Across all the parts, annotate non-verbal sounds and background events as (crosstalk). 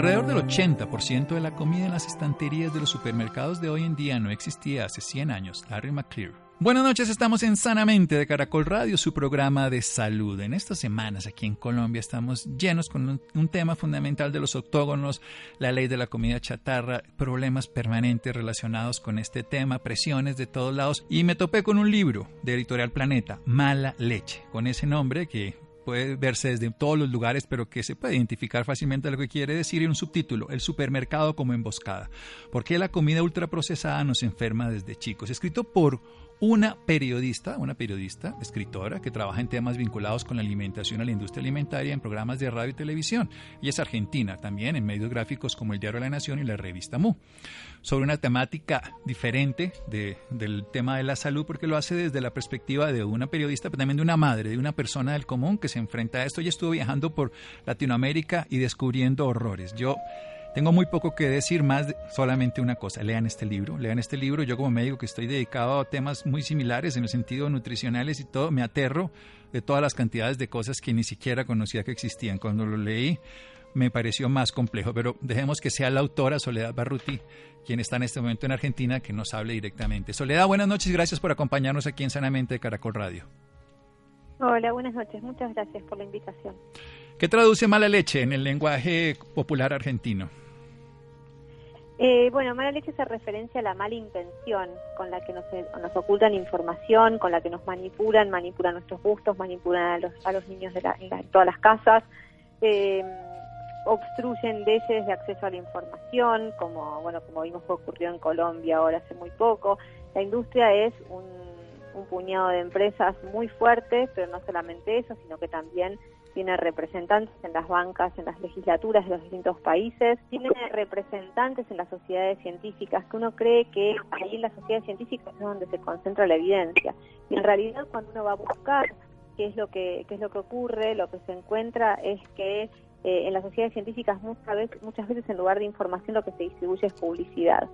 Alrededor del 80% de la comida en las estanterías de los supermercados de hoy en día no existía hace 100 años. Larry McClear. Buenas noches, estamos en Sanamente de Caracol Radio, su programa de salud. En estas semanas aquí en Colombia estamos llenos con un, un, tema fundamental de los octógonos, la ley de la comida chatarra, problemas permanentes relacionados con este tema, presiones de todos lados. Y me topé con un libro de Editorial Planeta, Mala Leche, con ese nombre que puede verse desde todos los lugares, pero que se puede identificar fácilmente lo que quiere decir en un subtítulo, el supermercado como emboscada. ¿Por qué la comida ultraprocesada nos enferma desde chicos? Escrito por una periodista, una periodista, escritora, que trabaja en temas vinculados con la alimentación a la industria alimentaria en programas de radio y televisión. Y es argentina también, en medios gráficos como el Diario de la Nación y la revista Mu. Sobre una temática diferente de, del tema de la salud, porque lo hace desde la perspectiva de una periodista, pero también de una madre, de una persona del común que se enfrenta a esto. y estuvo viajando por Latinoamérica y descubriendo horrores. Yo tengo muy poco que decir más, de solamente una cosa, lean este libro, lean este libro, yo como médico que estoy dedicado a temas muy similares en el sentido nutricionales y todo, me aterro de todas las cantidades de cosas que ni siquiera conocía que existían. Cuando lo leí me pareció más complejo, pero dejemos que sea la autora Soledad Barruti quien está en este momento en Argentina que nos hable directamente. Soledad, buenas noches, gracias por acompañarnos aquí en Sanamente de Caracol Radio. Hola, buenas noches, muchas gracias por la invitación. ¿Qué traduce mala leche en el lenguaje popular argentino? Eh, bueno, mala leche hace referencia a la mala intención con la que nos, nos, ocultan información, con la que nos manipulan, manipulan nuestros gustos, manipulan a los, a los niños de la, en, todas las casas, eh, obstruyen leyes de acceso a la información, como bueno como vimos que ocurrió en Colombia ahora hace muy poco. La industria es un puñado de empresas muy fuertes, pero no solamente eso, sino que también tiene representantes en las bancas, en las legislaturas de los distintos países, tiene representantes en las sociedades científicas, que uno cree que ahí en las sociedades científicas es donde se concentra la evidencia. Y en realidad cuando uno va a buscar qué es lo que, qué es lo que ocurre, lo que se encuentra es que eh, en las sociedades científicas muchas veces, muchas veces en lugar de información lo que se distribuye es publicidad.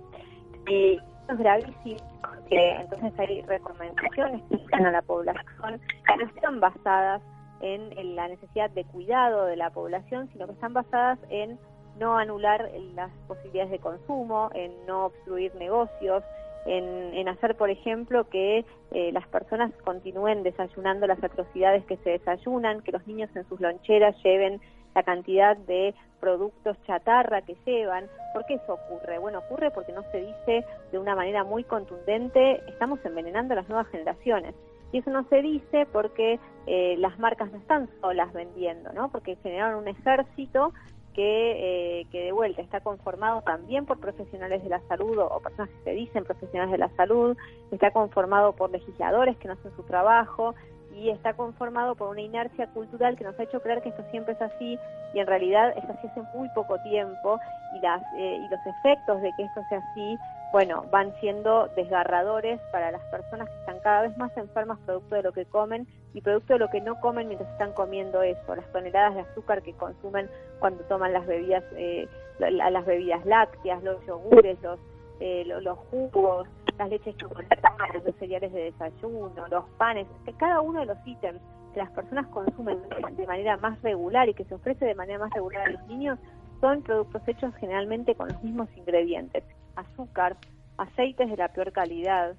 Y esto es gravísimo porque entonces hay recomendaciones que dan a la población que no están basadas en, en, la necesidad de cuidado de la población, sino que están basadas en no anular las posibilidades de consumo, en no obstruir negocios, en, hacer, por ejemplo, que eh, las personas continúen desayunando las atrocidades que se desayunan, que los niños en sus loncheras lleven la cantidad de productos chatarra que llevan. ¿Por qué eso ocurre? Bueno, ocurre porque no se dice de una manera muy contundente, estamos envenenando a las nuevas generaciones. Y eso no se dice porque eh, las marcas no están solas vendiendo, ¿no? Porque generaron un ejército que, eh, que de vuelta está conformado también por profesionales de la salud o, personas que se dicen profesionales de la salud, está conformado por legisladores que no hacen su trabajo y está conformado por una inercia cultural que nos ha hecho creer que esto siempre es así y en realidad es así hace muy poco tiempo y, las, eh, y los efectos de que esto sea así bueno, van siendo desgarradores para las personas que están cada vez más enfermas producto de lo que comen y producto de lo que no comen mientras están comiendo eso, las toneladas de azúcar que consumen cuando toman las bebidas, eh, las bebidas lácteas, los yogures, los, eh, los, jugos, las leches chocolatadas, los cereales de desayuno, los panes, que cada uno de los ítems que las personas consumen de manera más regular y que se ofrece de manera más regular a los niños son productos hechos generalmente con los mismos ingredientes, azúcar, aceites de la peor calidad.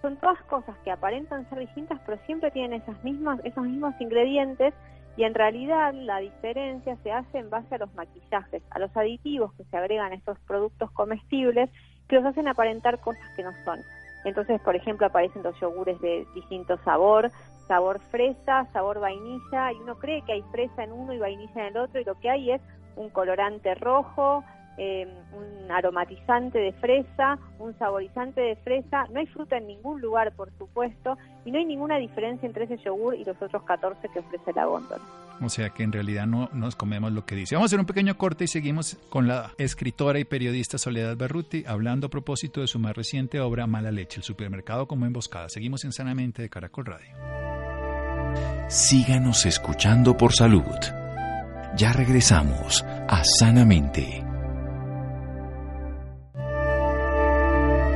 Son todas cosas que aparentan ser distintas, pero siempre tienen esas mismas, esos mismos ingredientes y en realidad la diferencia se hace en base a los maquillajes, a los aditivos que se agregan a estos productos comestibles que los hacen aparentar cosas que no son. Entonces, por ejemplo, aparecen los yogures de distinto sabor, sabor fresa, sabor vainilla, y uno cree que hay fresa en uno y vainilla en el otro, y lo que hay es un colorante rojo, eh, un aromatizante de fresa, un saborizante de fresa. No hay fruta en ningún lugar, por supuesto, y no hay ninguna diferencia entre ese yogur y los otros 14 que ofrece la góndola. O sea que en realidad no nos comemos lo que dice. Vamos a hacer un pequeño corte y seguimos con la escritora y periodista Soledad Berruti hablando a propósito de su más reciente obra Mala Leche, el supermercado como emboscada. Seguimos en Sanamente de Caracol Radio. Síganos escuchando por salud. Ya regresamos a Sanamente.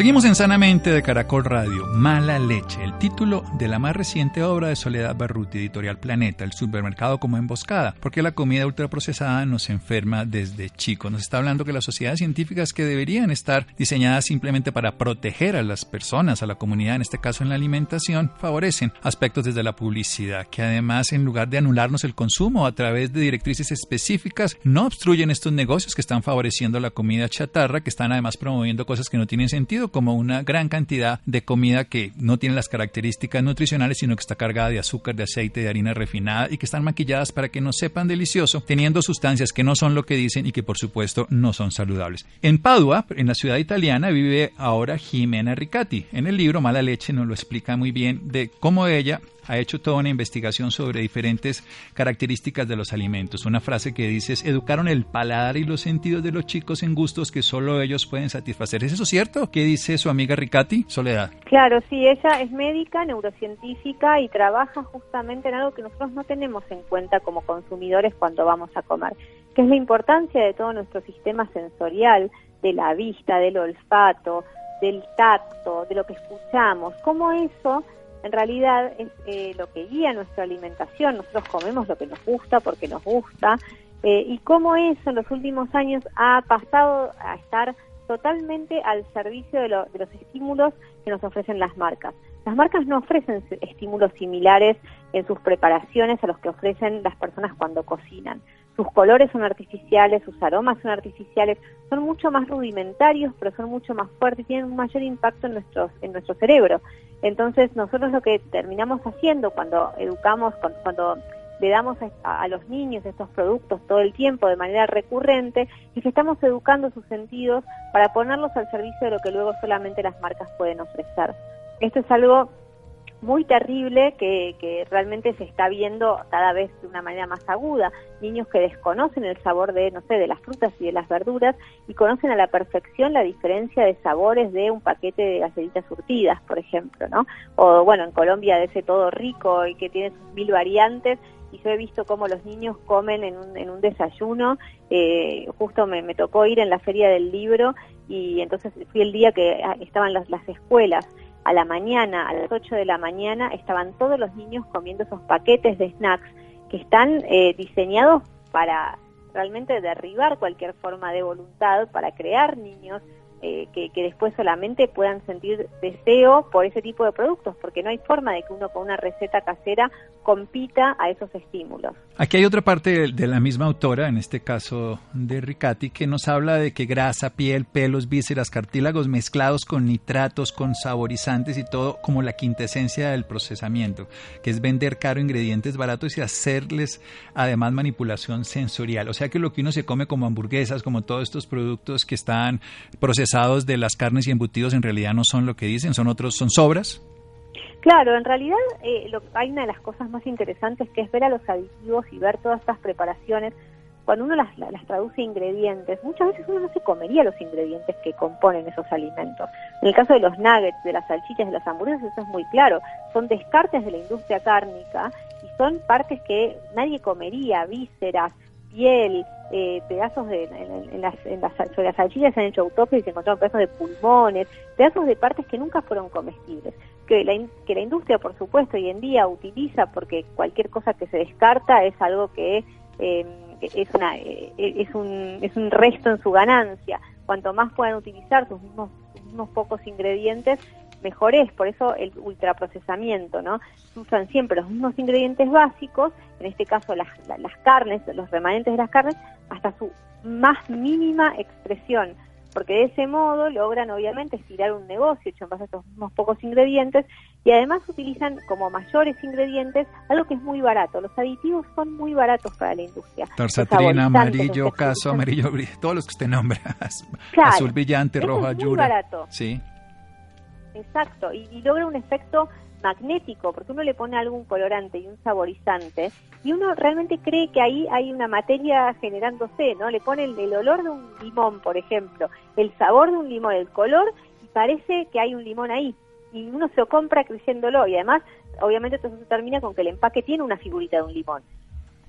Seguimos en Sanamente de Caracol Radio, Mala Leche, el título de la más reciente obra de Soledad Barruti, editorial Planeta, el supermercado como emboscada, porque la comida ultraprocesada nos enferma desde chicos. Nos está hablando que las sociedades científicas que deberían estar diseñadas simplemente para proteger a las personas, a la comunidad, en este caso en la alimentación, favorecen aspectos desde la publicidad, que además en lugar de anularnos el consumo a través de directrices específicas, no obstruyen estos negocios que están favoreciendo la comida chatarra, que están además promoviendo cosas que no tienen sentido como una gran cantidad de comida que no tiene las características nutricionales, sino que está cargada de azúcar, de aceite, de harina refinada y que están maquilladas para que no sepan delicioso, teniendo sustancias que no son lo que dicen y que por supuesto no son saludables. En Padua, en la ciudad italiana, vive ahora Jimena Ricati. En el libro Mala Leche nos lo explica muy bien de cómo ella ha hecho toda una investigación sobre diferentes características de los alimentos. Una frase que dice es, educaron el paladar y los sentidos de los chicos en gustos que solo ellos pueden satisfacer. ¿Es eso cierto? ¿Qué dice su amiga Ricati? Soledad. Claro, sí, ella es médica, neurocientífica y trabaja justamente en algo que nosotros no tenemos en cuenta como consumidores cuando vamos a comer, que es la importancia de todo nuestro sistema sensorial, de la vista, del olfato, del tacto, de lo que escuchamos, cómo eso en realidad es eh, lo que guía nuestra alimentación. Nosotros comemos lo que nos gusta porque nos gusta eh, y cómo eso en los últimos años ha pasado a estar totalmente al servicio de, de los estímulos que nos ofrecen las marcas. Las marcas no ofrecen estímulos similares en sus preparaciones a los que ofrecen las personas cuando cocinan. Sus colores son artificiales, sus aromas son artificiales, son mucho más rudimentarios, pero son mucho más fuertes tienen un mayor impacto en, nuestros, en nuestro cerebro. Entonces nosotros lo que terminamos haciendo cuando educamos, cuando, le damos a, los niños estos productos todo el tiempo de manera recurrente, es que estamos educando sus sentidos para ponerlos al servicio de lo que luego solamente las marcas pueden ofrecer. Esto es algo muy terrible que, que, realmente se está viendo cada vez de una manera más aguda. Niños que desconocen el sabor de, no sé, de las frutas y de las verduras y conocen a la perfección la diferencia de sabores de un paquete de galletitas surtidas, por ejemplo, ¿no? O bueno, en Colombia de ese todo rico y que tiene mil variantes y yo he visto cómo los niños comen en un, en un desayuno. Eh, justo me, tocó ir en la feria del libro y entonces fui el día que ah, estaban las escuelas a la mañana, a las 8 de la mañana, estaban todos los niños comiendo esos paquetes de snacks que están eh, diseñados para realmente derribar cualquier forma de voluntad, para crear niños eh, que, después solamente puedan sentir deseo por ese tipo de productos, porque no hay forma de que uno con una receta casera compita a esos estímulos. Aquí hay otra parte de, la misma autora, en este caso de Ricati, que nos habla de que grasa, piel, pelos, vísceras, cartílagos mezclados con nitratos, con saborizantes y todo como la quintesencia del procesamiento, que es vender caro ingredientes baratos y hacerles además manipulación sensorial. O sea que lo que uno se come como hamburguesas, como todos estos productos que están procesados de las carnes y embutidos en realidad no son lo que dicen, son otros, son sobras. Claro, en realidad eh, lo, hay una de las cosas más interesantes que es ver a los aditivos y ver todas estas preparaciones. Cuando uno las, las traduce ingredientes, muchas veces uno no se comería los ingredientes que componen esos alimentos. En el caso de los nuggets, de las salchichas, de las hamburguesas, eso es muy claro. Son descartes de la industria cárnica y son partes que nadie comería, vísceras, piel, eh, pedazos de en, las, en las, sobre las salchichas se han hecho autopsias y se encontraron pedazos de pulmones, pedazos de partes que nunca fueron comestibles. Que la, que la industria, por supuesto, hoy en día utiliza porque cualquier cosa que se descarta es algo que eh, es, una, eh, es, un, es un resto en su ganancia. Cuanto más puedan utilizar sus mismos, mismos pocos ingredientes, mejor es, por eso el ultraprocesamiento, ¿no? Se usan siempre los mismos ingredientes básicos, en este caso las, las carnes, los remanentes de las carnes, hasta su más mínima expresión, porque de ese modo logran obviamente estirar un negocio hecho en base a estos mismos pocos ingredientes y además utilizan como mayores ingredientes algo que es muy barato. Los aditivos son muy baratos para la industria. Torsatrina, amarillo, caso, amarillo, (laughs) todos los que usted nombra. Azul brillante, rojo, es muy barato. Sí. Exacto, y, logra un efecto magnético, porque uno le pone algún colorante y un saborizante, y uno realmente cree que ahí hay una materia generándose, ¿no? Le pone el, olor de un limón, por ejemplo, el sabor de un limón, el color, y parece que hay un limón ahí, y uno se lo compra creyéndolo, y además, obviamente, todo eso termina con que el empaque tiene una figurita de un limón.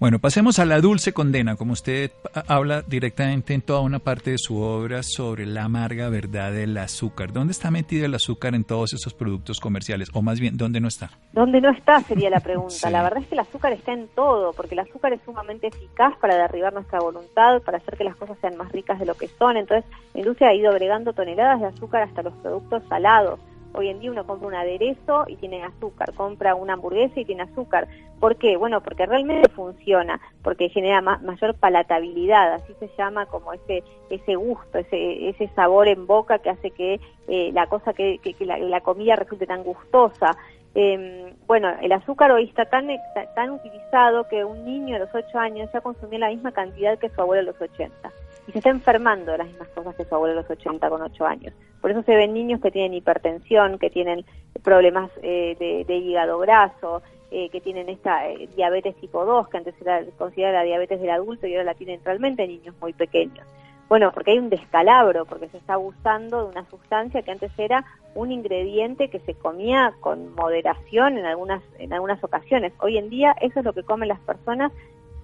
Bueno, pasemos a la dulce condena, como usted habla directamente en toda una parte de su obra sobre la amarga verdad del azúcar. ¿Dónde está metido el azúcar en todos esos productos comerciales? O más bien, ¿dónde no está? ¿Dónde no está? Sería la pregunta. (laughs) La verdad es que el azúcar está en todo, porque el azúcar es sumamente eficaz para derribar nuestra voluntad, para hacer que las cosas sean más ricas de lo que son. Entonces, la industria ha ido agregando toneladas de azúcar hasta los productos salados. Hoy en día uno compra un aderezo y tiene azúcar, compra una hamburguesa y tiene azúcar. ¿Por qué? Bueno, porque realmente funciona, porque genera mayor palatabilidad, así se llama como ese ese gusto, ese ese sabor en boca que hace que eh, la cosa que, que, la, comida resulte tan gustosa. Eh, bueno, el azúcar hoy está tan, tan utilizado que un niño a los 8 años ya consumía la misma cantidad que su abuelo a los 80 y se está enfermando de las mismas cosas que su abuelo a los 80 con 8 años. Por eso se ven niños que tienen hipertensión, que tienen problemas eh, de, hígado graso, eh, que tienen esta eh, diabetes tipo 2, que antes era considerada la diabetes del adulto y ahora la tienen realmente niños muy pequeños. Bueno, porque hay un descalabro, porque se está abusando de una sustancia que antes era un ingrediente que se comía con moderación en algunas, en algunas ocasiones. Hoy en día eso es lo que comen las personas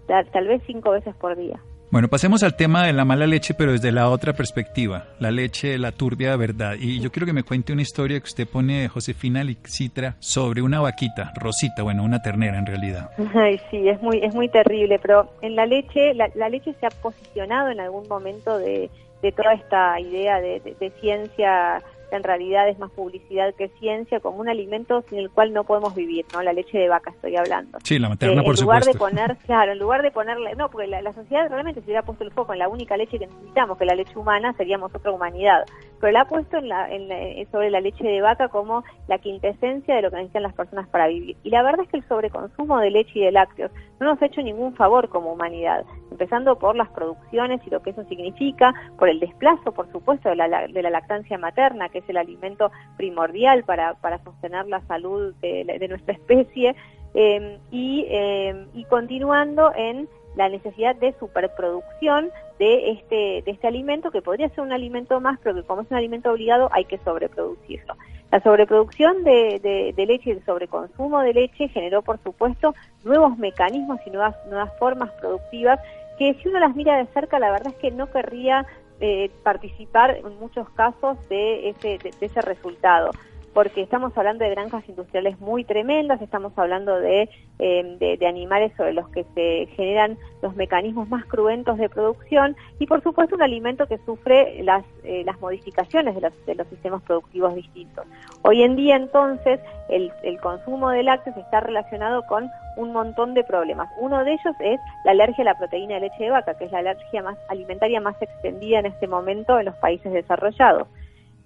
tal vez cinco veces por día. Bueno, pasemos al tema de la mala leche, pero desde la otra perspectiva, la leche, la turbia verdad. Y yo quiero que me cuente una historia que usted pone de Josefina Lixitra sobre una vaquita, Rosita, bueno, una ternera en realidad. Ay, sí, es muy, es muy terrible, pero en la leche, la, leche se ha posicionado en algún momento de, toda esta idea de, de ciencia en realidad es más publicidad que ciencia, como un alimento sin el cual no podemos vivir, ¿no? La leche de vaca estoy hablando. Sí, la materna, eh, por en lugar de poner, (laughs) claro, en lugar de ponerle, no, porque la, sociedad realmente se hubiera puesto el foco en la única leche que necesitamos, que la leche humana, seríamos otra humanidad. Pero la ha puesto en la, en eh, sobre la leche de vaca como la quintesencia de lo que necesitan las personas para vivir. Y la verdad es que el sobreconsumo de leche y de lácteos no nos ha hecho ningún favor como humanidad, empezando por las producciones y lo que eso significa, por el desplazo, por supuesto, de la, de la lactancia materna, que es el alimento primordial para, para sostener la salud de, nuestra (laughs) especie, em, y, em, y continuando en la necesidad de superproducción de este, de este alimento, que podría ser un alimento más, pero que como es un alimento obligado hay que sobreproducirlo. La sobreproducción de, de, leche y el sobreconsumo de leche generó, por supuesto, nuevos mecanismos y nuevas, nuevas formas productivas que si uno las mira de cerca, la verdad es que no querría eh, participar en muchos casos de ese, de ese resultado porque estamos hablando de granjas industriales muy tremendas, estamos hablando de, eh, de, animales sobre los que se generan los mecanismos más cruentos de producción y por supuesto un alimento que sufre las, eh, las modificaciones de los, de los sistemas productivos distintos. Hoy en día entonces el, el consumo de lácteos está relacionado con un montón de problemas. Uno de ellos es la alergia a la proteína de leche de vaca, que es la alergia más alimentaria más extendida en este momento en los países desarrollados.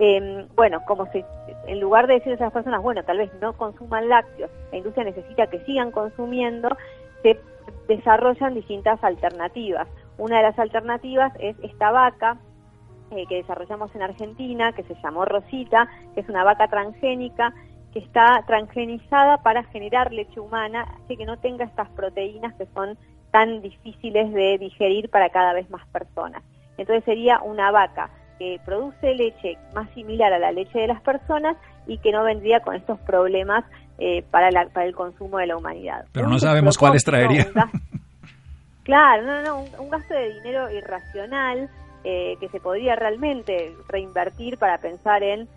Eh, bueno, como si en lugar de decir a esas personas, bueno, tal vez no consuman lácteos, la industria necesita que sigan consumiendo, se desarrollan distintas alternativas. Una de las alternativas es esta vaca eh, que desarrollamos en Argentina, que se llamó Rosita, que es una vaca transgénica que está transgenizada para generar leche humana, así que no tenga estas proteínas que son tan difíciles de digerir para cada vez más personas. Entonces sería una vaca que produce leche más similar a la leche de las personas y que no vendría con estos problemas eh, para, para el consumo de la humanidad. Pero no sabemos cuáles traería. claro, no, no, un, gasto de dinero irracional eh, que se podría realmente reinvertir para pensar en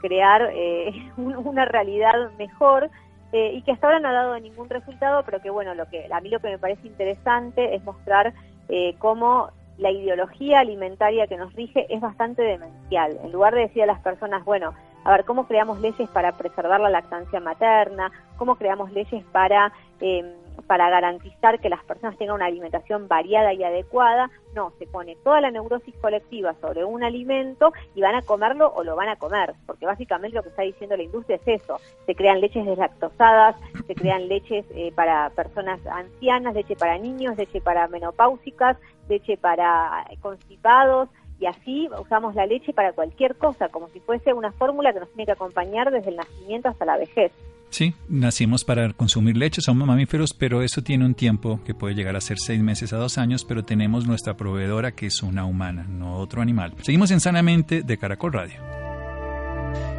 crear eh, (laughs) una realidad mejor eh, y que hasta ahora no ha dado ningún resultado, pero que bueno, lo que a mí lo que me parece interesante es mostrar eh, cómo la ideología alimentaria que nos rige es bastante demencial. En lugar de decir a las personas, bueno, a ver, ¿cómo creamos leyes para preservar la lactancia materna? ¿Cómo creamos leyes para eh, para garantizar que las personas tengan una alimentación variada y adecuada. No, se pone toda la neurosis colectiva sobre un alimento y van a comerlo o lo van a comer, porque básicamente lo que está diciendo la industria es eso. Se crean leches deslactosadas, se crean leches eh, para personas ancianas, leche para niños, leche para menopáusicas, leche para constipados, y así usamos la leche para cualquier cosa, como si fuese una fórmula que nos tiene que acompañar desde el nacimiento hasta la vejez. Sí, nacimos para consumir leche, somos mamíferos, pero eso tiene un tiempo que puede llegar a ser seis meses a dos años, pero tenemos nuestra proveedora que es una humana, no otro animal. Seguimos en Sanamente de Caracol Radio.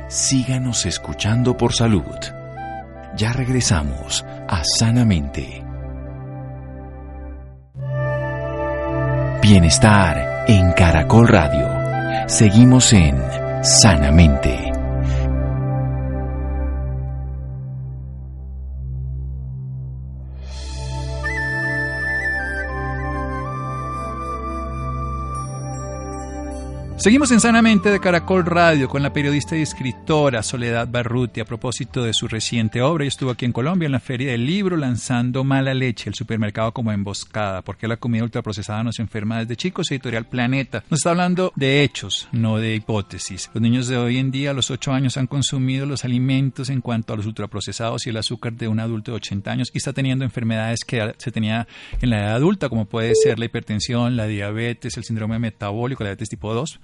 Síganos escuchando por salud. Ya regresamos a Sanamente. Bienestar en Caracol Radio. Seguimos en Sanamente. Seguimos en Sanamente de Caracol Radio con la periodista y escritora Soledad Barruti a propósito de su reciente obra. Ella estuvo aquí en Colombia en la Feria del Libro lanzando Mala Leche, el supermercado como emboscada, porque la comida ultraprocesada nos enferma desde chicos, editorial Planeta. Nos está hablando de hechos, no de hipótesis. Los niños de hoy en día a los 8 años han consumido los alimentos en cuanto a los ultraprocesados y el azúcar de un adulto de 80 años y está teniendo enfermedades que se tenía en la edad adulta, como puede ser la hipertensión, la diabetes, el síndrome metabólico, la diabetes tipo 2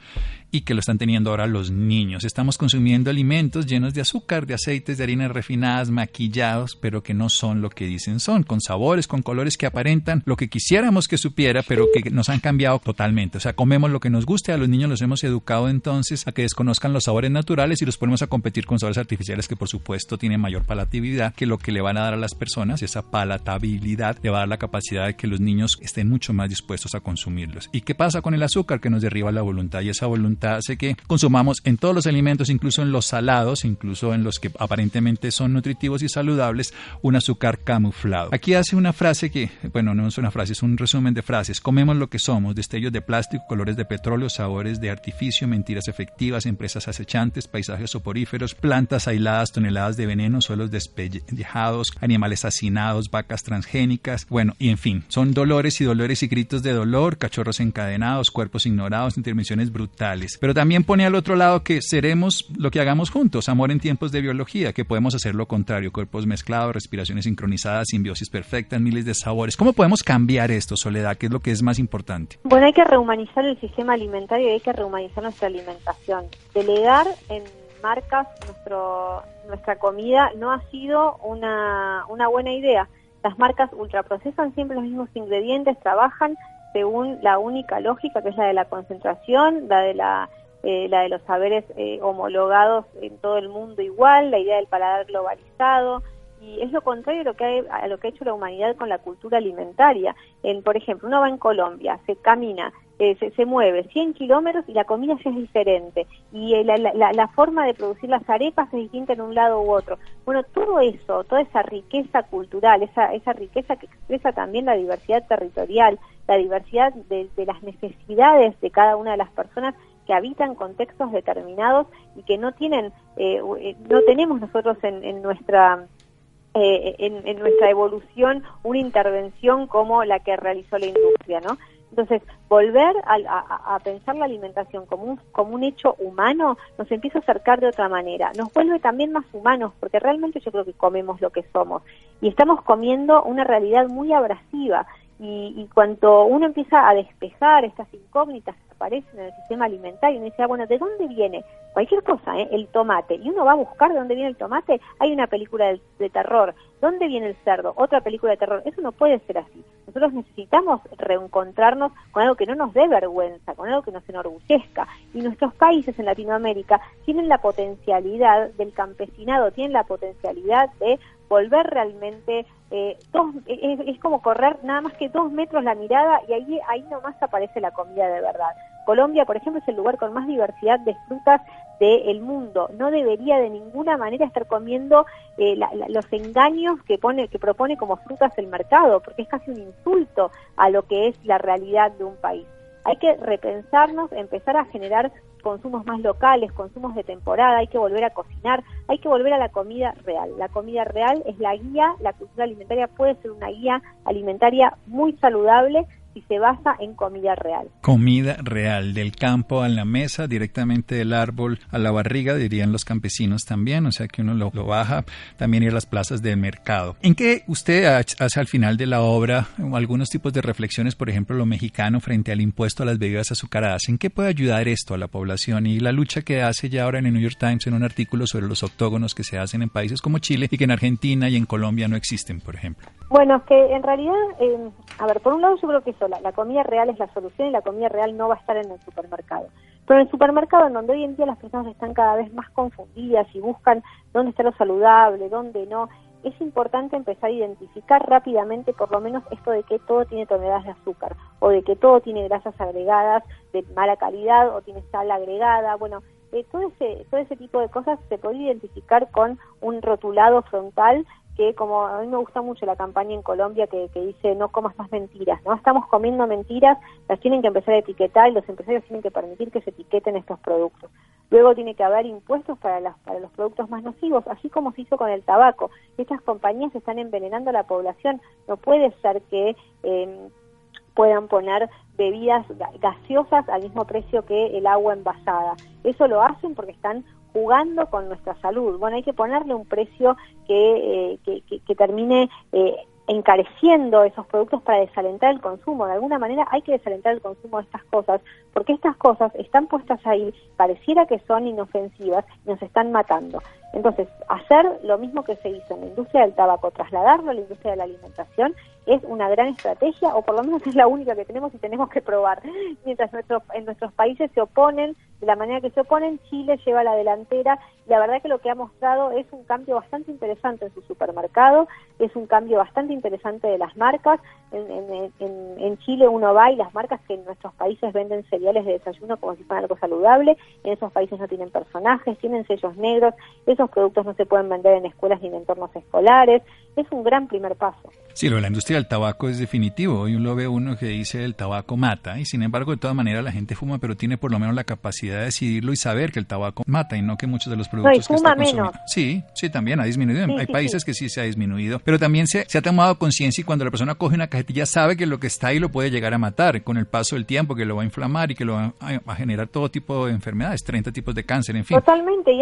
y que lo están teniendo ahora los niños. Estamos consumiendo alimentos llenos de azúcar, de aceites, de harinas refinadas, maquillados, pero que no son lo que dicen son, con sabores, con colores que aparentan lo que quisiéramos que supiera, pero que nos han cambiado totalmente. O sea, comemos lo que nos guste, a los niños los hemos educado entonces a que desconozcan los sabores naturales y los ponemos a competir con sabores artificiales que por supuesto tienen mayor palatabilidad que lo que le van a dar a las personas, esa palatabilidad le va a dar la capacidad de que los niños estén mucho más dispuestos a consumirlos. ¿Y qué pasa con el azúcar que nos derriba la voluntad? Y esa voluntad hace que consumamos en todos los alimentos, incluso en los salados, incluso en los que aparentemente son nutritivos y saludables, un azúcar camuflado. Aquí hace una frase que, bueno, no es una frase, es un resumen de frases. Comemos lo que somos, destellos de plástico, colores de petróleo, sabores de artificio, mentiras efectivas, empresas acechantes, paisajes soporíferos, plantas aisladas, toneladas de veneno, suelos despellejados, animales hacinados, vacas transgénicas, bueno, y en fin, son dolores y dolores y gritos de dolor, cachorros encadenados, cuerpos ignorados, intervenciones brutales pero también pone al otro lado que seremos lo que hagamos juntos, amor en tiempos de biología, que podemos hacer lo contrario, cuerpos mezclados, respiraciones sincronizadas, simbiosis perfecta, miles de sabores. ¿Cómo podemos cambiar esto, Soledad? ¿Qué es lo que es más importante? Bueno, hay que rehumanizar el sistema alimentario y hay que rehumanizar nuestra alimentación. Delegar en marcas nuestro, nuestra comida no ha sido una, una buena idea. Las marcas ultraprocesan siempre los mismos ingredientes, trabajan según la única lógica que es la de la concentración, la de la, eh, la de los saberes eh, homologados en todo el mundo igual, la idea del paladar globalizado, y es lo contrario a lo que ha, a lo que ha hecho la humanidad con la cultura alimentaria. En, por ejemplo, uno va en Colombia, se camina, eh, se, mueve 100 kilómetros y la comida ya es diferente y la, la, la, forma de producir las arepas es distinta en un lado u otro. Bueno, todo eso, toda esa riqueza cultural, esa, esa riqueza que expresa también la diversidad territorial, la diversidad de, de, las necesidades de cada una de las personas que habitan contextos determinados y que no tienen, eh, eh no tenemos nosotros en, en nuestra eh, en, en, nuestra evolución una intervención como la que realizó la industria, ¿no? Entonces, volver a, a, pensar la alimentación como un, como un hecho humano nos empieza a acercar de otra manera, nos vuelve también más humanos, porque realmente yo creo que comemos lo que somos. Y estamos comiendo una realidad muy abrasiva. Y, y cuanto uno empieza a despejar estas incógnitas, aparecen en el sistema alimentario. Y uno dice, ah, bueno, ¿de dónde viene? Cualquier cosa, ¿eh? el tomate. Y uno va a buscar de dónde viene el tomate. Hay una película de, terror. ¿Dónde viene el cerdo? Otra película de terror. Eso no puede ser así. Nosotros necesitamos reencontrarnos con algo que no nos dé vergüenza, con algo que nos enorgullezca. Y nuestros países en Latinoamérica tienen la potencialidad del campesinado, tienen la potencialidad de volver realmente eh, dos, es, como correr nada más que dos metros la mirada y ahí, ahí nomás aparece la comida de verdad. Colombia, por ejemplo, es el lugar con más diversidad de frutas del mundo. No debería de ninguna manera estar comiendo eh, los engaños que pone, que propone como frutas el mercado, porque es casi un insulto a lo que es la realidad de un país. Hay que repensarnos, empezar a generar consumos más locales, consumos de temporada, hay que volver a cocinar, hay que volver a la comida real. La comida real es la guía, la cultura alimentaria puede ser una guía alimentaria muy saludable y se basa en comida real. Comida real, del campo a la mesa, directamente del árbol a la barriga, dirían los campesinos también, o sea que uno lo, baja, también ir a las plazas de mercado. ¿En qué usted hace al final de la obra algunos tipos de reflexiones, por ejemplo, lo mexicano frente al impuesto a las bebidas azucaradas? ¿En qué puede ayudar esto a la población y la lucha que hace ya ahora en el New York Times en un artículo sobre los octógonos que se hacen en países como Chile y que en Argentina y en Colombia no existen, por ejemplo? Bueno, que en realidad, eh, a ver, por un lado yo creo que eso, la, comida real es la solución y la comida real no va a estar en el supermercado. Pero en el supermercado, en donde hoy en día las personas están cada vez más confundidas y buscan dónde está lo saludable, dónde no, es importante empezar a identificar rápidamente por lo menos esto de que todo tiene toneladas de azúcar o de que todo tiene grasas agregadas de mala calidad o tiene sal agregada. Bueno, eh, todo, ese, todo ese tipo de cosas se puede identificar con un rotulado frontal que como a mí me gusta mucho la campaña en Colombia que, dice no comas más mentiras, ¿no? Estamos comiendo mentiras, las tienen que empezar a etiquetar y los empresarios tienen que permitir que se etiqueten estos productos. Luego tiene que haber impuestos para, las, para los productos más nocivos, así como se hizo con el tabaco. Estas compañías están envenenando a la población. No puede ser que eh, puedan poner bebidas gaseosas al mismo precio que el agua envasada. Eso lo hacen porque están jugando con nuestra salud. Bueno, hay que ponerle un precio que, eh, que, termine eh, encareciendo esos productos para desalentar el consumo. De alguna manera hay que desalentar el consumo de estas cosas, porque estas cosas están puestas ahí, pareciera que son inofensivas y nos están matando. Entonces, hacer lo mismo que se hizo en la industria del tabaco, trasladarlo a la industria de la alimentación, es una gran estrategia, o por lo menos (laughs) es la única que tenemos y tenemos que probar. Mientras nuestros, en nuestros países se oponen, de la manera que se oponen, Chile lleva la delantera, y la verdad que lo que ha mostrado es un cambio bastante interesante en su supermercado, es un cambio bastante interesante de las marcas. En, en, en Chile uno va y las marcas que en nuestros países venden cereales de desayuno como si fueran algo saludable, en esos países no tienen personajes, tienen sellos negros, esos productos no se pueden vender en escuelas ni en entornos escolares, es un gran primer paso. Sí, lo de la industria del tabaco es definitivo. Hoy uno ve uno que dice el tabaco mata y sin embargo de todas maneras la gente fuma, pero tiene por lo menos la capacidad de decidirlo y saber que el tabaco mata y no que muchos de los productos que está consumiendo. Sí, sí, también ha disminuido. Hay países que sí se ha disminuido, pero también se, se ha tomado conciencia y cuando la persona coge una cajetilla sabe que lo que está ahí lo puede llegar a matar con el paso del tiempo, que lo va a inflamar y que lo va a, generar todo tipo de enfermedades, 30 tipos de cáncer, en fin. Totalmente, y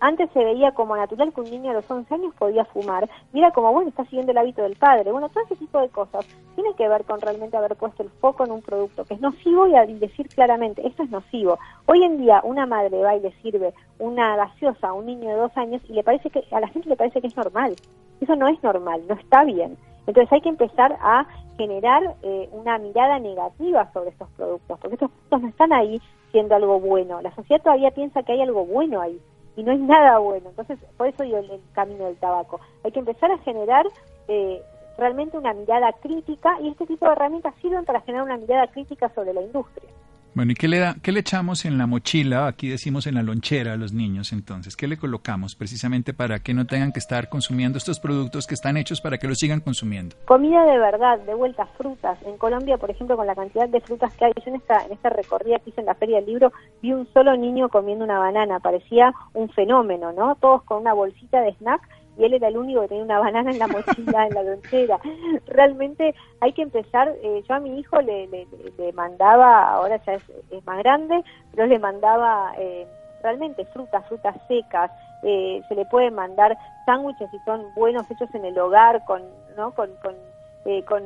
antes se veía como natural que un niño a los 11 años podía fumar. Mira como, bueno, está siguiendo el hábito del padre. Bueno, todo ese tipo de cosas tiene que ver con realmente haber puesto el foco en un producto que es nocivo y decir claramente, esto es nocivo. Hoy en día una madre va y le sirve una gaseosa a un niño de dos años y le parece que a la gente le parece que es normal. Eso no es normal, no está bien. Entonces hay que empezar a generar eh, una mirada negativa sobre estos productos, porque estos productos no están ahí siendo algo bueno. La sociedad todavía piensa que hay algo bueno ahí y no es nada bueno. Entonces, por eso digo el, camino del tabaco. Hay que empezar a generar eh, realmente una mirada crítica y este tipo de herramientas sirven para generar una mirada crítica sobre la industria. Bueno, ¿y qué le, da, le echamos en la mochila? Aquí decimos en la lonchera a los niños, entonces. ¿Qué le colocamos precisamente para que no tengan que estar consumiendo estos productos que están hechos para que los sigan consumiendo? Comida de verdad, de vuelta, frutas. En Colombia, por ejemplo, con la cantidad de frutas que hay, yo en esta, en esta recorrida que hice en la Feria del Libro, vi un solo niño comiendo una banana. Parecía un fenómeno, ¿no? Todos con una bolsita de snack y él era el único que tenía una banana en la mochila, en la lonchera. Realmente hay que empezar, eh, yo a mi hijo le, le, mandaba, ahora ya es, más grande, pero le mandaba eh, realmente frutas, frutas secas, eh, se le puede mandar sándwiches si son buenos hechos en el hogar, con, ¿no? con, con, con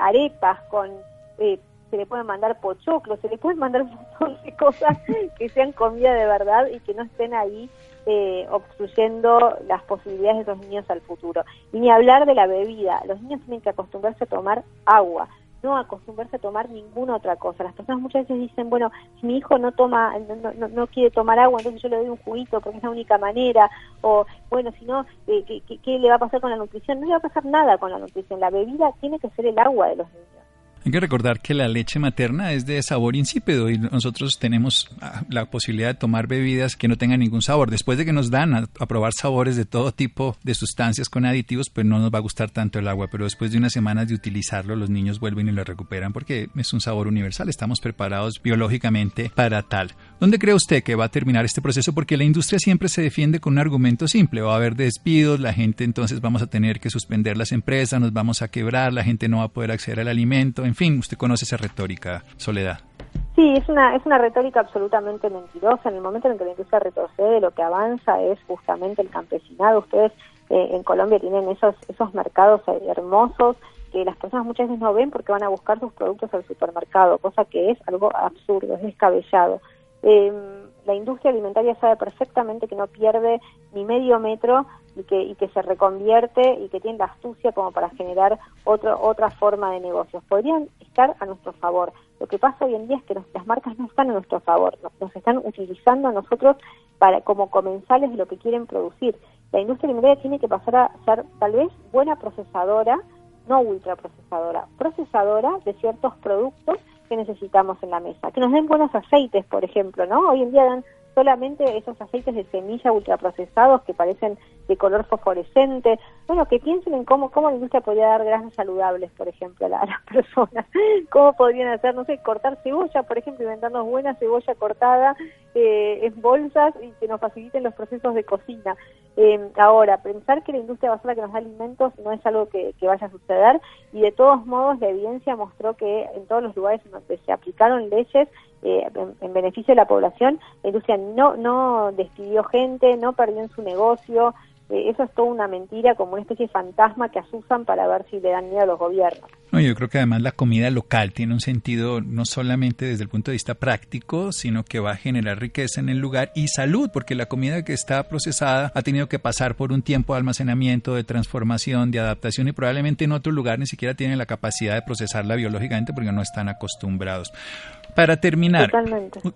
arepas, con... se le pueden mandar pochoclos, se le pueden mandar un montón de cosas que sean comida de verdad y que no estén ahí eh, obstruyendo las posibilidades de los niños al futuro. Y ni hablar de la bebida, los niños tienen que acostumbrarse a tomar agua, no acostumbrarse a tomar ninguna otra cosa. Las personas muchas veces dicen, bueno, si mi hijo no toma, no, no, quiere tomar agua, entonces yo le doy un juguito porque es la única manera, o bueno, si no, eh, ¿qué, qué le va a pasar con la nutrición? No le va a pasar nada con la nutrición, la bebida tiene que ser el agua de los niños. Hay que recordar que la leche materna es de sabor insípido y nosotros tenemos ah, la posibilidad de tomar bebidas que no tengan ningún sabor. Después de que nos dan a, probar sabores de todo tipo de sustancias con aditivos, pues no nos va a gustar tanto el agua, pero después de unas semanas de utilizarlo, los niños vuelven y lo recuperan porque es un sabor universal. Estamos preparados biológicamente para tal. ¿Dónde cree usted que va a terminar este proceso? Porque la industria siempre se defiende con un argumento simple. Va a haber despidos, la gente entonces vamos a tener que suspender las empresas, nos vamos a quebrar, la gente no va a poder acceder al alimento, en fin, usted conoce esa retórica, Soledad. Sí, es una, es una retórica absolutamente mentirosa. En el momento en que la industria retrocede, lo que avanza es justamente el campesinado. Ustedes eh, en Colombia tienen esos, esos mercados hermosos que las personas muchas veces no ven porque van a buscar sus productos al supermercado, cosa que es algo absurdo, es descabellado. Eh, la industria alimentaria sabe perfectamente que no pierde ni medio metro y que, y que se reconvierte y que tiene la astucia como para generar otro, otra forma de negocios. Podrían estar a nuestro favor. Lo que pasa hoy en día es que las marcas no están a nuestro favor, nos, están utilizando a nosotros para como comensales de lo que quieren producir. La industria alimentaria tiene que pasar a ser tal vez buena procesadora, no ultraprocesadora, procesadora de ciertos productos que necesitamos en la mesa. Que nos den buenos aceites, por ejemplo, ¿no? Hoy en día dan solamente esos aceites de semilla ultraprocesados que parecen de color fosforescente. Bueno, que piensen en cómo, cómo la industria podría dar grasas saludables, por ejemplo, a, las (laughs) personas. Cómo podrían hacer, no sé, cortar cebolla, por ejemplo, inventarnos buena cebolla cortada eh, en bolsas y que nos faciliten los procesos de cocina. Eh, ahora, pensar que la industria basura que nos da alimentos no es algo que, vaya a suceder y de todos modos la evidencia mostró que en todos los lugares en donde se aplicaron leyes eh, en, beneficio de la población, la industria no, no despidió gente, no perdió en su negocio, eso es toda una mentira, como una especie de fantasma que asusan para ver si le dan miedo a los gobiernos. No, yo creo que además la comida local tiene un sentido no solamente desde el punto de vista práctico, sino que va a generar riqueza en el lugar y salud, porque la comida que está procesada ha tenido que pasar por un tiempo de almacenamiento, de transformación, de adaptación y probablemente en otro lugar ni siquiera tienen la capacidad de procesarla biológicamente porque no están acostumbrados. Para terminar,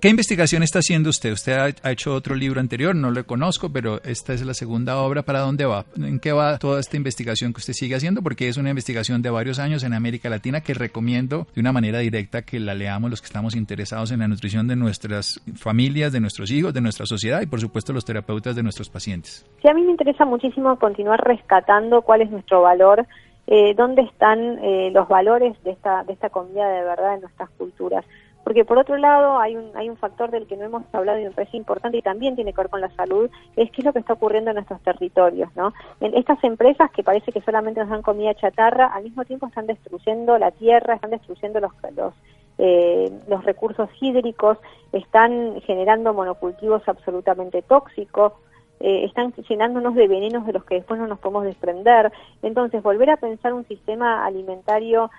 ¿qué investigación está haciendo usted? Usted ha, hecho otro libro anterior, no lo conozco, pero esta es la segunda obra. ¿Para dónde va? ¿En qué va toda esta investigación que usted sigue haciendo? Porque es una investigación de varios años en América Latina que recomiendo de una manera directa que la leamos los que estamos interesados en la nutrición de nuestras familias, de nuestros hijos, de nuestra sociedad y por supuesto los terapeutas de nuestros pacientes. Sí, a mí me interesa muchísimo continuar rescatando cuál es nuestro valor eh, dónde están eh, los valores de esta, de esta comida de verdad en nuestras culturas. Porque por otro lado hay un, hay un factor del que no hemos hablado y me parece importante y también tiene que ver con la salud, es qué es lo que está ocurriendo en nuestros territorios, ¿no? En estas empresas que parece que solamente nos dan comida chatarra, al mismo tiempo están destruyendo la tierra, están destruyendo los, los eh, los recursos hídricos, están generando monocultivos absolutamente tóxicos, eh, están llenándonos de venenos de los que después no nos podemos desprender. Entonces, volver a pensar un sistema alimentario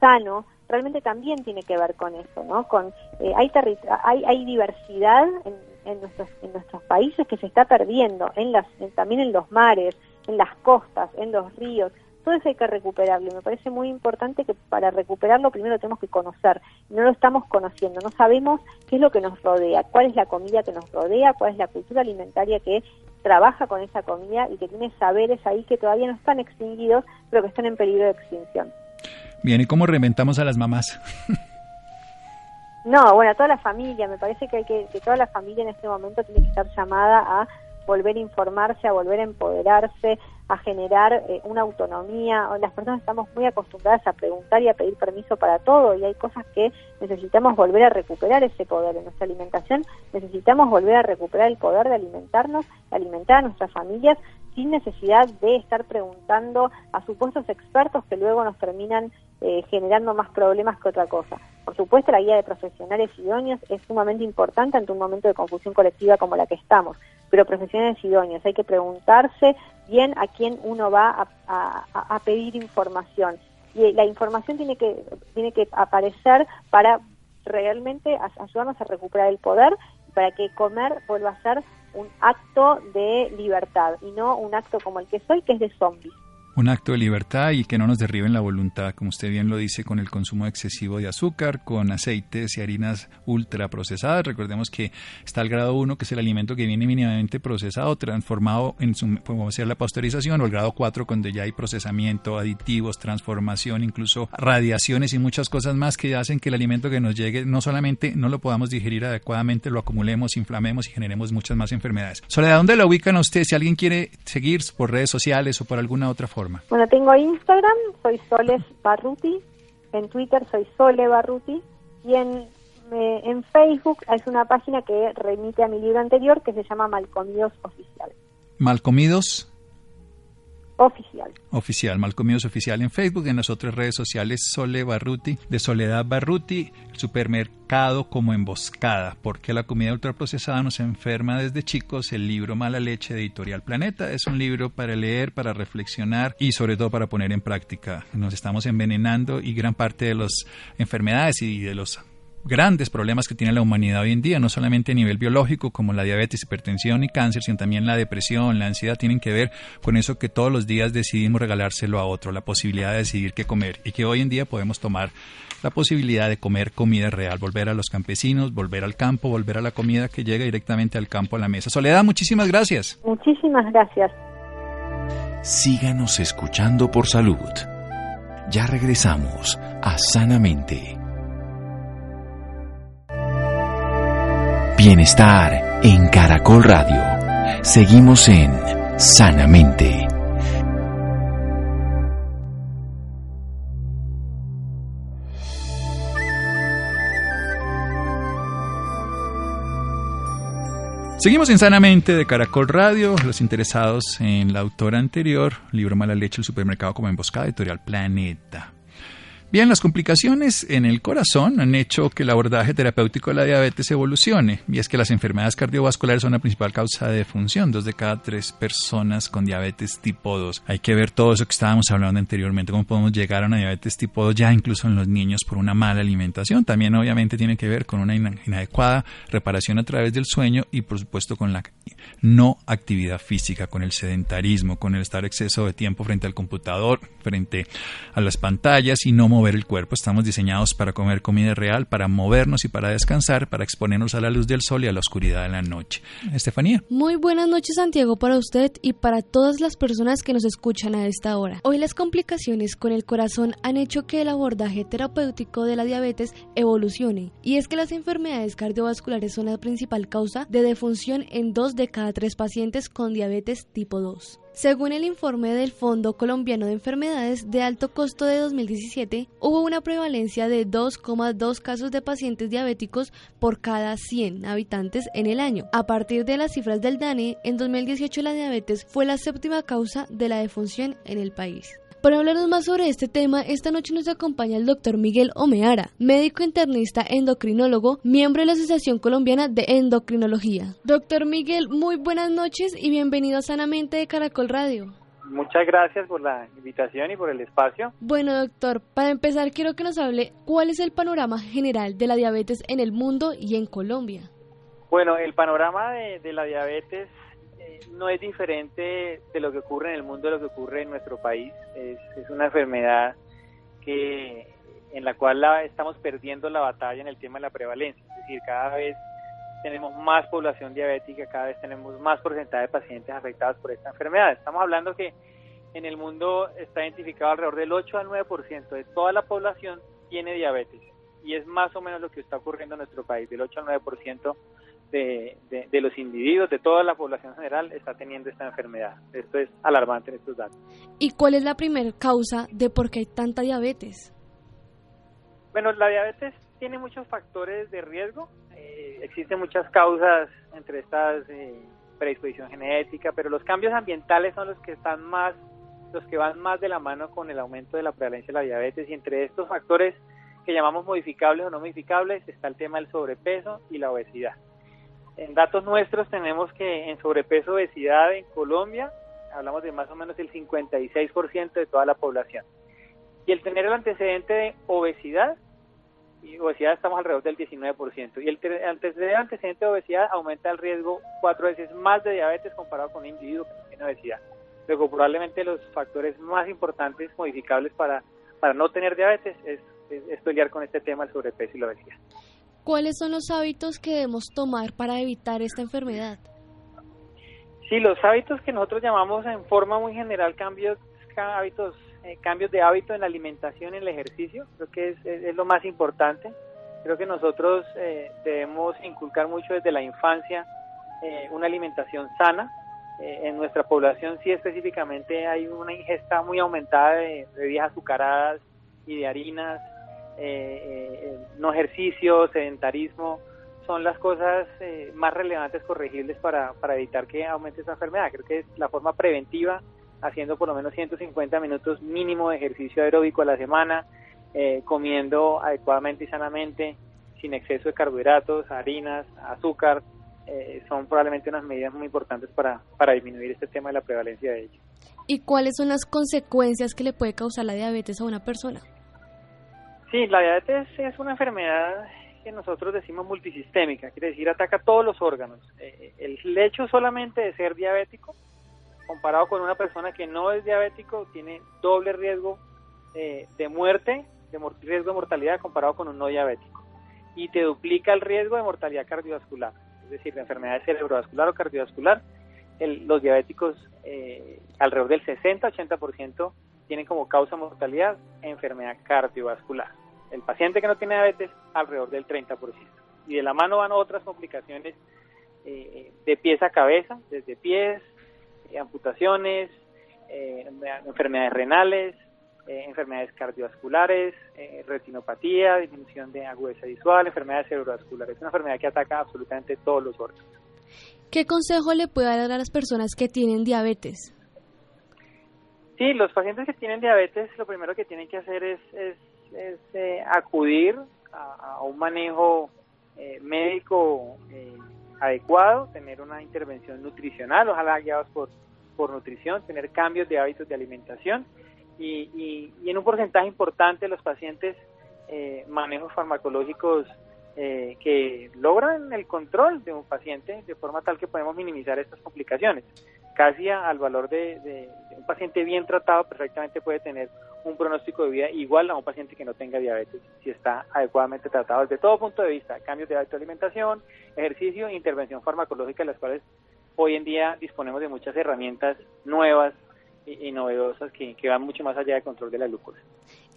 sano realmente también tiene que ver con eso, ¿no? Con eh, hay, hay hay diversidad en, en, nuestros en nuestros países que se está perdiendo, en las también en los mares, en las costas, en los ríos. Todo eso hay que recuperarlo me parece muy importante que para recuperarlo primero tenemos que conocer. No lo estamos conociendo, no sabemos qué es lo que nos rodea, cuál es la comida que nos rodea, cuál es la cultura alimentaria que trabaja con esa comida y que tiene saberes ahí que todavía no están extinguidos, pero que están en peligro de extinción. Bien, ¿y cómo reinventamos a las mamás? no, bueno, a toda la familia. Me parece que, hay que, que toda la familia en este momento tiene que estar llamada a volver a informarse, a volver a empoderarse, a generar eh, una autonomía. Las personas estamos muy acostumbradas a preguntar y a pedir permiso para todo y hay cosas que necesitamos volver a recuperar ese poder en nuestra alimentación. Necesitamos volver a recuperar el poder de alimentarnos, de alimentar a nuestras familias sin necesidad de estar preguntando a supuestos expertos que luego nos terminan eh, generando más problemas que otra cosa. Por supuesto, la guía de profesionales idóneos es sumamente importante ante un momento de confusión colectiva como la que estamos, pero profesionales idóneos, hay que preguntarse bien a quién uno va a, pedir información. Y la información tiene que, tiene que aparecer para realmente ayudarnos a recuperar el poder para que comer vuelva a ser un acto de libertad y no un acto como el que soy, que es de zombies un acto de libertad y que no nos derriben la voluntad, como usted bien lo dice, con el consumo excesivo de azúcar, con aceites y harinas ultra procesadas. Recordemos que está el grado 1, que es el alimento que viene mínimamente procesado, transformado en su, podemos decir, la pasteurización, o el grado 4, donde ya hay procesamiento, aditivos, transformación, incluso radiaciones y muchas cosas más que hacen que el alimento que nos llegue no solamente no lo podamos digerir adecuadamente, lo acumulemos, inflamemos y generemos muchas más enfermedades. Soledad, ¿dónde la ubican usted? Si alguien quiere seguir por redes sociales o por alguna otra forma. Bueno, tengo Instagram, soy Soles Barruti, en Twitter soy Sole Barruti. Y en, en Facebook es una página que remite a mi libro anterior que se llama Malcomidos Oficial. Malcomidos Oficial. Oficial, Malcomidos Oficial en Facebook, en las otras redes sociales Sole Barruti, de Soledad Barruti, el supermercado como emboscada, porque la comida ultraprocesada nos enferma desde chicos, el libro Mala Leche de Editorial Planeta, es un libro para leer, para reflexionar y sobre todo para poner en práctica. Nos estamos envenenando y gran parte de las enfermedades y de los grandes problemas que tiene la humanidad hoy en día, no solamente a nivel biológico como la diabetes, hipertensión y cáncer, sino también la depresión, la ansiedad, tienen que ver con eso que todos los días decidimos regalárselo a otro, la posibilidad de decidir qué comer y que hoy en día podemos tomar la posibilidad de comer comida real, volver a los campesinos, volver al campo, volver a la comida que llega directamente al campo a la mesa. Soledad, muchísimas gracias. Muchísimas gracias. Síganos escuchando por salud. Ya regresamos a Sanamente. Bienestar en Caracol Radio. Seguimos en Sanamente. Seguimos en Sanamente de Caracol Radio. Los interesados en la autora anterior, libro Mala Leche, el supermercado como emboscada, editorial Planeta. Bien, las complicaciones en el corazón han hecho que el abordaje terapéutico de la diabetes evolucione, y es que las enfermedades cardiovasculares son la principal causa de defunción. Dos de cada tres personas con diabetes tipo 2. Hay que ver todo eso que estábamos hablando anteriormente, cómo podemos llegar a una diabetes tipo 2 ya incluso en los niños por una mala alimentación. También obviamente tiene que ver con una inadecuada reparación a través del sueño y por supuesto con la no actividad física, con el sedentarismo, con el estar exceso de tiempo frente al computador, frente a las pantallas y no mover el cuerpo. Estamos diseñados para comer comida real, para movernos y para descansar, para exponernos a la luz del sol y a la oscuridad de la noche. Estefanía. Muy buenas noches, Santiago, para usted y para todas las personas que nos escuchan a esta hora. Hoy las complicaciones con el corazón han hecho que el abordaje terapéutico de la diabetes evolucione. Y es que las enfermedades cardiovasculares son la principal causa de defunción en dos de cada tres pacientes con diabetes tipo 2. Según el informe del Fondo Colombiano de Enfermedades de Alto Costo de 2017, hubo una prevalencia de 2,2 casos de pacientes diabéticos por cada 100 habitantes en el año. A partir de las cifras del DANE, en 2018 la diabetes fue la séptima causa de la defunción en el país. Para hablarnos más sobre este tema, esta noche nos acompaña el doctor Miguel Omeara, médico internista endocrinólogo, miembro de la Asociación Colombiana de Endocrinología. Doctor Miguel, muy buenas noches y bienvenido a Sanamente de Caracol Radio. Muchas gracias por la invitación y por el espacio. Bueno, doctor, para empezar quiero que nos hable cuál es el panorama general de la diabetes en el mundo y en Colombia. Bueno, el panorama de, de la diabetes no es diferente de lo que ocurre en el mundo de lo que ocurre en nuestro país. Es, una enfermedad que en la cual la, estamos perdiendo la batalla en el tema de la prevalencia. Es decir, cada vez tenemos más población diabética, cada vez tenemos más porcentaje de pacientes afectados por esta enfermedad. Estamos hablando que en el mundo está identificado alrededor del 8 al 9% de toda la población tiene diabetes. Y es más o menos lo que está ocurriendo en nuestro país, del 8 al 9% de, los individuos, de toda la población general, está teniendo esta enfermedad. Esto es alarmante en estos datos. ¿Y cuál es la primera causa de por qué hay tanta diabetes? Bueno, la diabetes tiene muchos factores de riesgo. Eh, existen muchas causas entre estas eh, predisposición genética, pero los cambios ambientales son los que están más, los que van más de la mano con el aumento de la prevalencia de la diabetes y entre estos factores que llamamos modificables o no modificables está el tema del sobrepeso y la obesidad. En datos nuestros tenemos que en sobrepeso obesidad en Colombia hablamos de más o menos el 56% de toda la población. Y el tener el antecedente de obesidad y obesidad estamos alrededor del 19%. Y el antecedente de obesidad aumenta el riesgo cuatro veces más de diabetes comparado con un individuo que no tiene obesidad. Luego, probablemente los factores más importantes modificables para, para no tener diabetes es, es, pelear con este tema del sobrepeso y la obesidad. ¿Cuáles son los hábitos que debemos tomar para evitar esta enfermedad? Sí, los hábitos que nosotros llamamos en forma muy general cambios, hábitos, eh, cambios de hábito en la alimentación, en el ejercicio, creo que es, es, lo más importante. Creo que nosotros eh, debemos inculcar mucho desde la infancia eh, una alimentación sana, eh, en nuestra población sí específicamente hay una ingesta muy aumentada de bebidas azucaradas y de harinas, eh, eh, no ejercicio, sedentarismo, son las cosas más relevantes corregibles para, para evitar que aumente esa enfermedad. Creo que es la forma preventiva, haciendo por lo menos 150 minutos mínimo de ejercicio aeróbico a la semana, comiendo adecuadamente y sanamente, sin exceso de carbohidratos, harinas, azúcar, eh, son probablemente unas medidas muy importantes para, para disminuir este tema de la prevalencia de ello. ¿Y cuáles son las consecuencias que le puede causar la diabetes a una persona? Sí, la diabetes es una enfermedad que nosotros decimos multisistémica, quiere decir ataca todos los órganos. Eh, el hecho solamente de ser diabético, comparado con una persona que no es diabético, tiene doble riesgo eh, de muerte, de riesgo de mortalidad comparado con un no diabético. Y te duplica el riesgo de mortalidad cardiovascular decir, de enfermedad cerebrovascular o cardiovascular, los diabéticos eh, alrededor del 60-80% tienen como causa mortalidad enfermedad cardiovascular. El paciente que no tiene diabetes, alrededor del 30%. Y de la mano van otras complicaciones eh, de pies a cabeza, desde pies, eh, amputaciones, enfermedades renales, enfermedades cardiovasculares, retinopatía, disminución de agudeza visual, enfermedades cerebrovasculares. Es una enfermedad que ataca absolutamente todos los órganos. ¿Qué consejo le puede dar a las personas que tienen diabetes? Sí, los pacientes que tienen diabetes lo primero que tienen que hacer es, es, eh, acudir a, un manejo eh, médico eh, adecuado, tener una intervención nutricional, ojalá guiados por, por nutrición, tener cambios de hábitos de alimentación y, y, en un porcentaje importante los pacientes eh, manejos farmacológicos eh, que logran el control de un paciente de forma tal que podemos minimizar estas complicaciones. Casi al valor de, un paciente bien tratado perfectamente puede tener un pronóstico de vida igual a un paciente que no tenga diabetes si está adecuadamente tratado desde todo punto de vista, cambios de hábito de alimentación, ejercicio e intervención farmacológica, las cuales hoy en día disponemos de muchas herramientas nuevas y, novedosas que, van mucho más allá del control de la glucosa.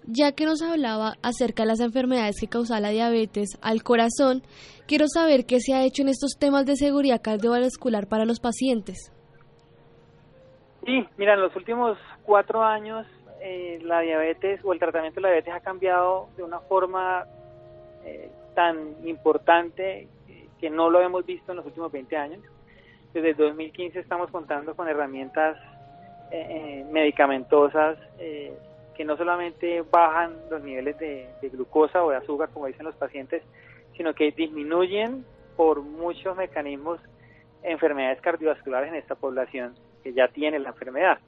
Ya que nos hablaba acerca de las enfermedades que causan la diabetes al corazón, quiero saber qué se ha hecho en estos temas de seguridad cardiovascular para los pacientes. Sí, mira, en los últimos cuatro años eh, la diabetes o el tratamiento de la diabetes ha cambiado de una forma eh, tan importante eh, que no lo hemos visto en los últimos 20 años. Desde el 2015 estamos contando con herramientas eh, medicamentosas eh, que no solamente bajan los niveles de, glucosa o de azúcar, como dicen los pacientes, sino que disminuyen por muchos mecanismos enfermedades cardiovasculares en esta población que ya tiene la enfermedad.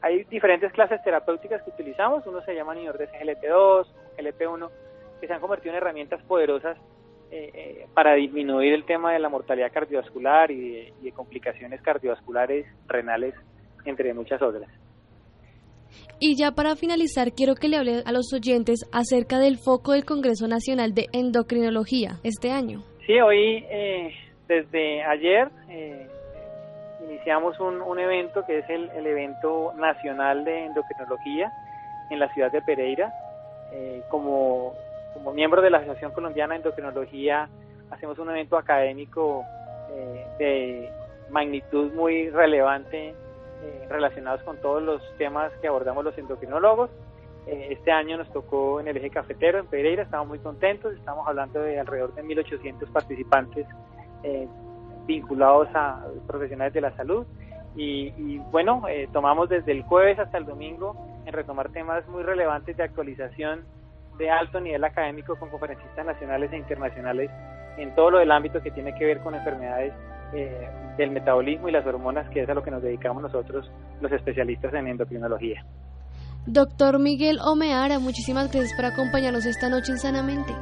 Hay diferentes clases terapéuticas que utilizamos, uno se llama inhibidores GLP2, GLP1, que se han convertido en herramientas poderosas eh, eh, para disminuir el tema de la mortalidad cardiovascular y de complicaciones cardiovasculares renales entre muchas otras. Y ya para finalizar, quiero que le hable a los oyentes acerca del foco del Congreso Nacional de Endocrinología este año. Sí, hoy, eh, desde ayer, eh, iniciamos un, un, evento que es el, el, evento nacional de endocrinología en la ciudad de Pereira. Eh, como, como miembro de la Asociación Colombiana de Endocrinología, hacemos un evento académico de magnitud muy relevante eh, relacionados con todos los temas que abordamos los endocrinólogos. Eh, este año nos tocó en el eje cafetero, en Pereira, estamos muy contentos, estamos hablando de alrededor de 1.800 participantes eh, vinculados a profesionales de la salud. Y, bueno, tomamos desde el jueves hasta el domingo en retomar temas muy relevantes de actualización de alto nivel académico con conferencistas nacionales e internacionales en todo lo del ámbito que tiene que ver con enfermedades eh, del metabolismo y las hormonas, que es a lo que nos dedicamos nosotros, los especialistas en endocrinología. Doctor Miguel Omeara, muchísimas gracias por acompañarnos esta noche en Sanamente.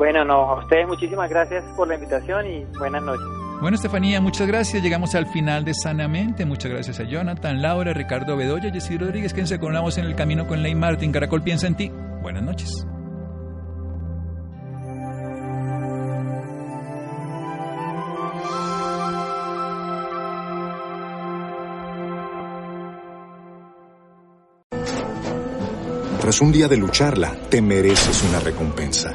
Bueno, no, a ustedes muchísimas gracias por la invitación y buenas noches. Bueno, Estefanía, muchas gracias. Llegamos al final de Sanamente. Muchas gracias a Jonathan, Laura, Ricardo Bedoya, Jessy Rodríguez, quien se colamos en el camino con Ley Martin. Caracol piensa en ti. Buenas noches. Tras un día de lucharla, te mereces una recompensa,